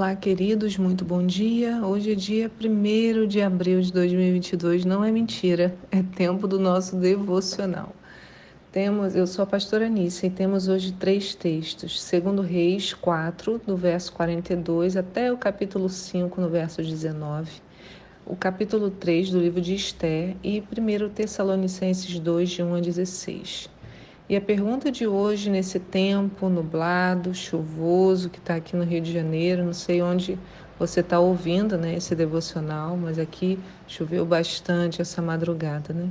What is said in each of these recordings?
Olá, queridos, muito bom dia. Hoje é dia 1 de abril de 2022, não é mentira, é tempo do nosso devocional. Temos, eu sou a pastora Anícia e temos hoje três textos. Segundo Reis 4, do verso 42 até o capítulo 5, no verso 19. O capítulo 3 do livro de Esté e 1 Tessalonicenses 2, de 1 a 16. E a pergunta de hoje, nesse tempo nublado, chuvoso que está aqui no Rio de Janeiro, não sei onde você está ouvindo né, esse devocional, mas aqui choveu bastante essa madrugada. Né?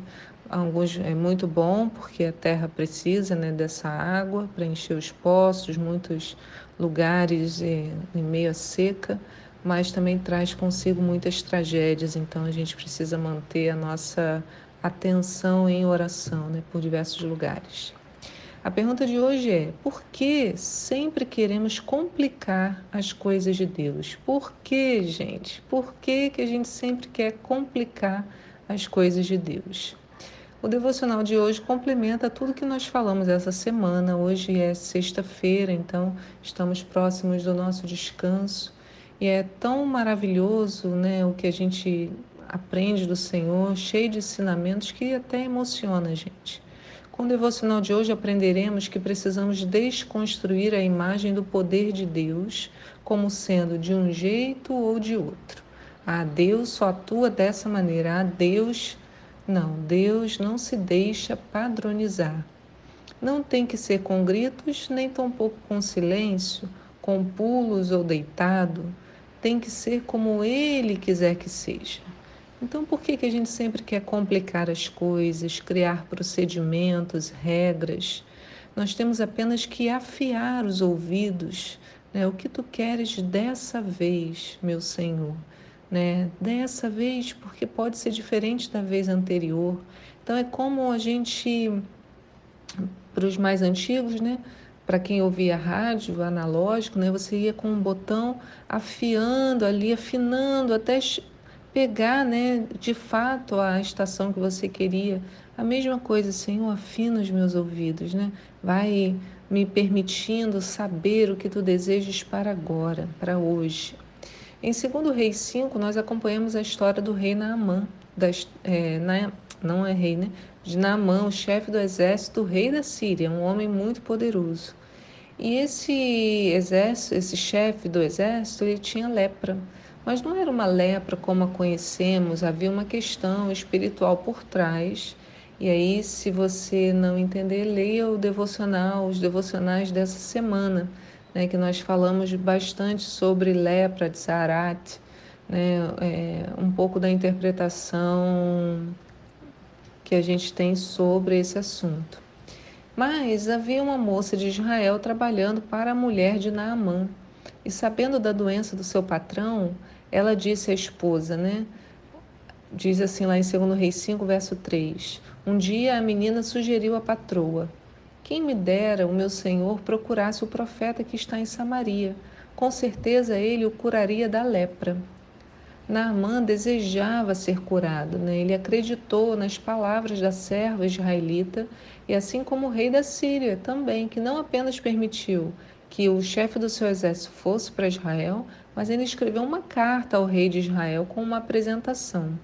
Alguns é muito bom porque a terra precisa né, dessa água para encher os poços, muitos lugares em meio à seca, mas também traz consigo muitas tragédias, então a gente precisa manter a nossa atenção em oração né, por diversos lugares. A pergunta de hoje é: por que sempre queremos complicar as coisas de Deus? Por que, gente? Por que, que a gente sempre quer complicar as coisas de Deus? O devocional de hoje complementa tudo que nós falamos essa semana. Hoje é sexta-feira, então estamos próximos do nosso descanso. E é tão maravilhoso né, o que a gente aprende do Senhor, cheio de ensinamentos que até emociona a gente. Com o devocional de hoje aprenderemos que precisamos desconstruir a imagem do poder de Deus como sendo de um jeito ou de outro. Ah, Deus só atua dessa maneira. Ah, Deus. Não, Deus não se deixa padronizar. Não tem que ser com gritos, nem tampouco com silêncio, com pulos ou deitado. Tem que ser como Ele quiser que seja. Então, por que, que a gente sempre quer complicar as coisas, criar procedimentos, regras? Nós temos apenas que afiar os ouvidos. Né? O que tu queres dessa vez, meu Senhor? Né? Dessa vez, porque pode ser diferente da vez anterior. Então, é como a gente, para os mais antigos, né? para quem ouvia rádio analógico, né, você ia com um botão afiando ali, afinando até pegar, né, de fato a estação que você queria. A mesma coisa, Senhor, afina os meus ouvidos, né? Vai me permitindo saber o que tu desejas para agora, para hoje. Em 2 Reis 5, nós acompanhamos a história do rei Naamã, das, é, na, não é rei, né? De Naamã, o chefe do exército, o rei da Síria, um homem muito poderoso. E esse exército, esse chefe do exército, ele tinha lepra. Mas não era uma lepra como a conhecemos, havia uma questão espiritual por trás. E aí, se você não entender, leia o devocional, os devocionais dessa semana, né, que nós falamos bastante sobre lepra de Sarat, né, é, um pouco da interpretação que a gente tem sobre esse assunto. Mas havia uma moça de Israel trabalhando para a mulher de Naamã, e sabendo da doença do seu patrão, ela disse à esposa, né? Diz assim lá em 2 Reis 5, verso 3. Um dia a menina sugeriu à patroa: Quem me dera o meu senhor procurasse o profeta que está em Samaria. Com certeza ele o curaria da lepra. Naamã desejava ser curado, né? ele acreditou nas palavras da serva israelita e assim como o rei da Síria também, que não apenas permitiu que o chefe do seu exército fosse para Israel, mas ele escreveu uma carta ao rei de Israel com uma apresentação.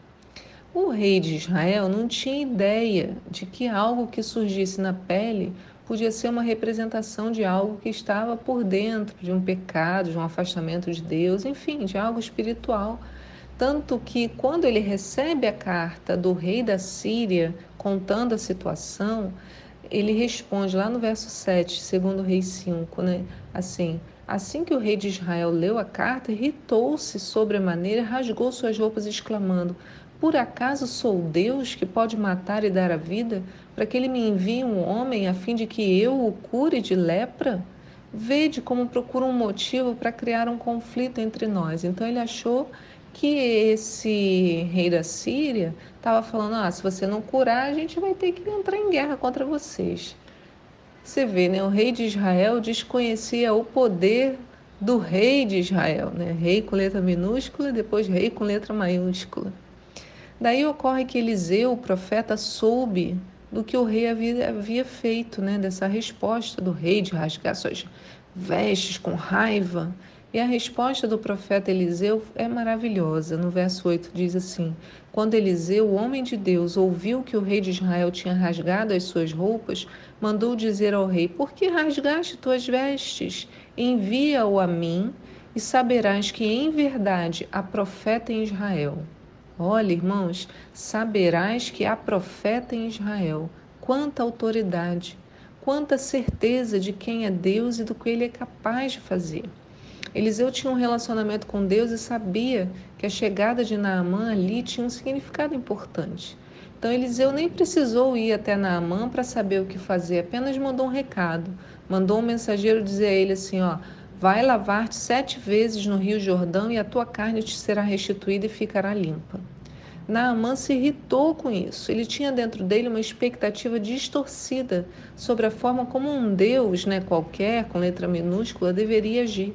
O rei de Israel não tinha ideia de que algo que surgisse na pele podia ser uma representação de algo que estava por dentro, de um pecado, de um afastamento de Deus, enfim, de algo espiritual. Tanto que quando ele recebe a carta do rei da Síria contando a situação, ele responde lá no verso 7, segundo Rei 5, né? Assim, assim que o rei de Israel leu a carta, irritou-se sobremaneira, rasgou suas roupas, exclamando: Por acaso sou Deus que pode matar e dar a vida, para que ele me envie um homem a fim de que eu o cure de lepra? Vede como procura um motivo para criar um conflito entre nós. Então ele achou que esse rei da Síria estava falando: ah, se você não curar, a gente vai ter que entrar em guerra contra vocês. Você vê, né? O rei de Israel desconhecia o poder do rei de Israel, né? Rei com letra minúscula, depois rei com letra maiúscula. Daí ocorre que Eliseu, o profeta, soube do que o rei havia, havia feito, né? Dessa resposta do rei de rasgar suas vestes com raiva E a resposta do profeta Eliseu é maravilhosa. No verso 8 diz assim: Quando Eliseu, o homem de Deus, ouviu que o rei de Israel tinha rasgado as suas roupas, mandou dizer ao rei: Por que rasgaste tuas vestes? Envia-o a mim, e saberás que em verdade há profeta em Israel. Olha, irmãos, saberás que há profeta em Israel. Quanta autoridade, quanta certeza de quem é Deus e do que ele é capaz de fazer. Eliseu tinha um relacionamento com Deus e sabia que a chegada de Naamã ali tinha um significado importante. Então Eliseu nem precisou ir até Naamã para saber o que fazer, apenas mandou um recado. Mandou um mensageiro dizer a ele assim: ó, vai lavar-te sete vezes no rio Jordão e a tua carne te será restituída e ficará limpa. Naamã se irritou com isso. Ele tinha dentro dele uma expectativa distorcida sobre a forma como um Deus, né, qualquer, com letra minúscula, deveria agir.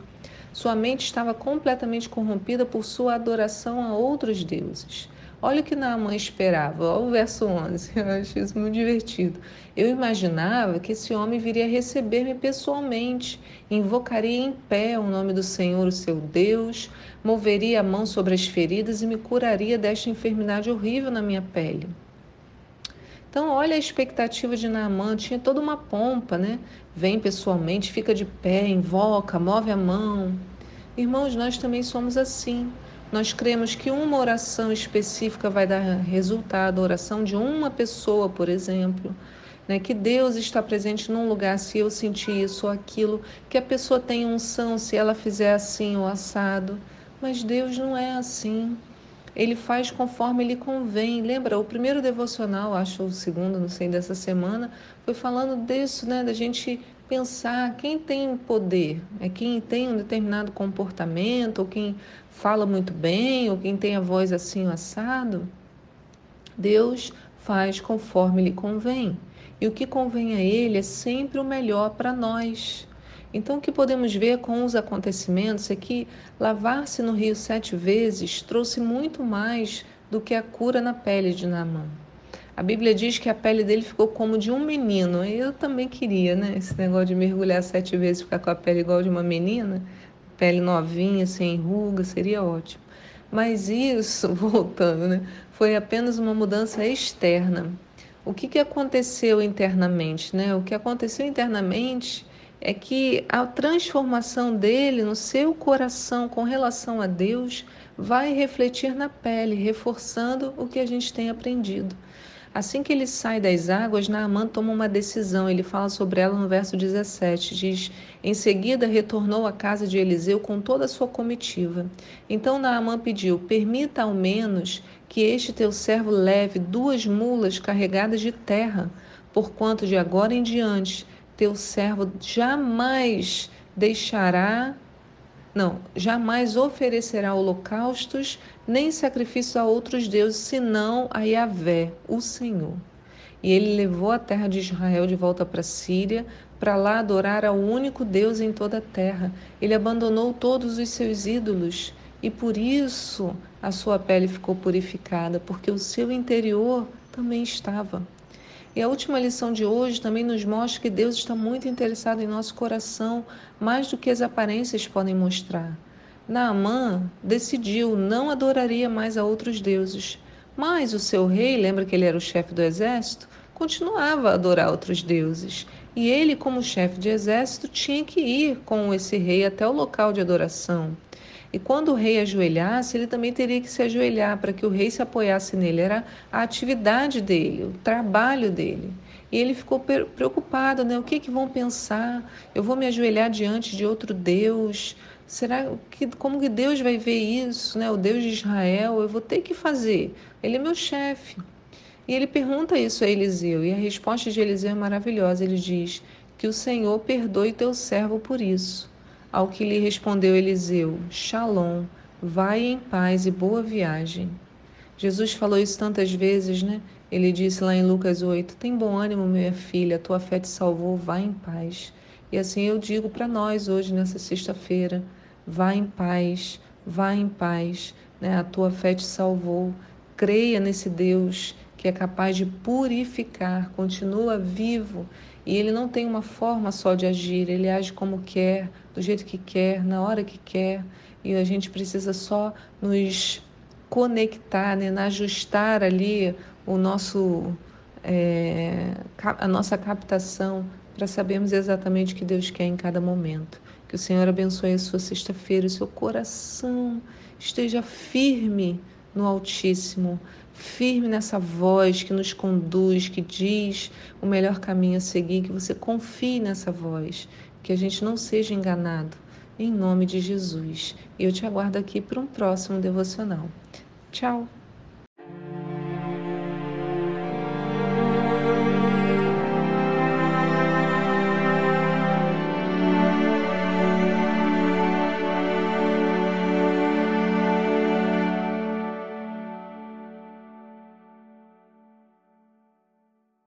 Sua mente estava completamente corrompida por sua adoração a outros deuses. Olha o que Naamã esperava, olha o verso 11, eu acho isso muito divertido. Eu imaginava que esse homem viria receber-me pessoalmente, invocaria em pé o nome do Senhor, o seu Deus, moveria a mão sobre as feridas e me curaria desta enfermidade horrível na minha pele. Então, olha a expectativa de Naamã, tinha toda uma pompa, né? Vem pessoalmente, fica de pé, invoca, move a mão. Irmãos, nós também somos assim. Nós cremos que uma oração específica vai dar resultado, a oração de uma pessoa, por exemplo. Né? Que Deus está presente num lugar se eu sentir isso ou aquilo, que a pessoa tem unção se ela fizer assim ou assado. Mas Deus não é assim ele faz conforme lhe convém. Lembra, o primeiro devocional, acho o segundo, não sei, dessa semana, foi falando disso, né, da gente pensar quem tem poder, é quem tem um determinado comportamento, ou quem fala muito bem, ou quem tem a voz assim assado. Deus faz conforme lhe convém. E o que convém a ele é sempre o melhor para nós. Então, o que podemos ver com os acontecimentos é que lavar-se no rio sete vezes trouxe muito mais do que a cura na pele de Naamã. A Bíblia diz que a pele dele ficou como de um menino. Eu também queria, né? Esse negócio de mergulhar sete vezes, ficar com a pele igual de uma menina, pele novinha, sem ruga, seria ótimo. Mas isso, voltando, né? Foi apenas uma mudança externa. O que, que aconteceu internamente, né? O que aconteceu internamente é que a transformação dele no seu coração com relação a Deus vai refletir na pele, reforçando o que a gente tem aprendido. Assim que ele sai das águas, Naamã toma uma decisão. Ele fala sobre ela no verso 17. Diz: Em seguida retornou à casa de Eliseu com toda a sua comitiva. Então Naamã pediu: Permita ao menos que este teu servo leve duas mulas carregadas de terra, porquanto de agora em diante teu servo jamais deixará, não, jamais oferecerá holocaustos nem sacrifícios a outros deuses, senão a Yahvé, o Senhor. E ele levou a terra de Israel de volta para a Síria, para lá adorar ao único Deus em toda a terra. Ele abandonou todos os seus ídolos e por isso a sua pele ficou purificada, porque o seu interior também estava. E a última lição de hoje também nos mostra que Deus está muito interessado em nosso coração, mais do que as aparências podem mostrar. Naamã decidiu não adoraria mais a outros deuses, mas o seu rei, lembra que ele era o chefe do exército, continuava a adorar outros deuses. E ele, como chefe de exército, tinha que ir com esse rei até o local de adoração. E quando o rei ajoelhasse, ele também teria que se ajoelhar para que o rei se apoiasse nele. Era a atividade dele, o trabalho dele. E ele ficou preocupado, né? O que, que vão pensar? Eu vou me ajoelhar diante de outro Deus? Será que como que Deus vai ver isso, né? O Deus de Israel, eu vou ter que fazer. Ele é meu chefe. E ele pergunta isso a Eliseu, e a resposta de Eliseu é maravilhosa. Ele diz: "Que o Senhor perdoe teu servo por isso." Ao que lhe respondeu Eliseu: Shalom, vai em paz e boa viagem. Jesus falou isso tantas vezes, né? Ele disse lá em Lucas 8: Tem bom ânimo, minha filha, tua fé te salvou, vai em paz. E assim eu digo para nós hoje, nessa sexta-feira: vá em paz, vá em paz, né? A tua fé te salvou. Creia nesse Deus que é capaz de purificar, continua vivo e ele não tem uma forma só de agir, ele age como quer, do jeito que quer, na hora que quer, e a gente precisa só nos conectar, né, ajustar ali o nosso, é, a nossa captação para sabermos exatamente o que Deus quer em cada momento. Que o Senhor abençoe a sua sexta-feira, o seu coração esteja firme no Altíssimo, firme nessa voz que nos conduz, que diz o melhor caminho a seguir, que você confie nessa voz, que a gente não seja enganado. Em nome de Jesus. E eu te aguardo aqui para um próximo devocional. Tchau!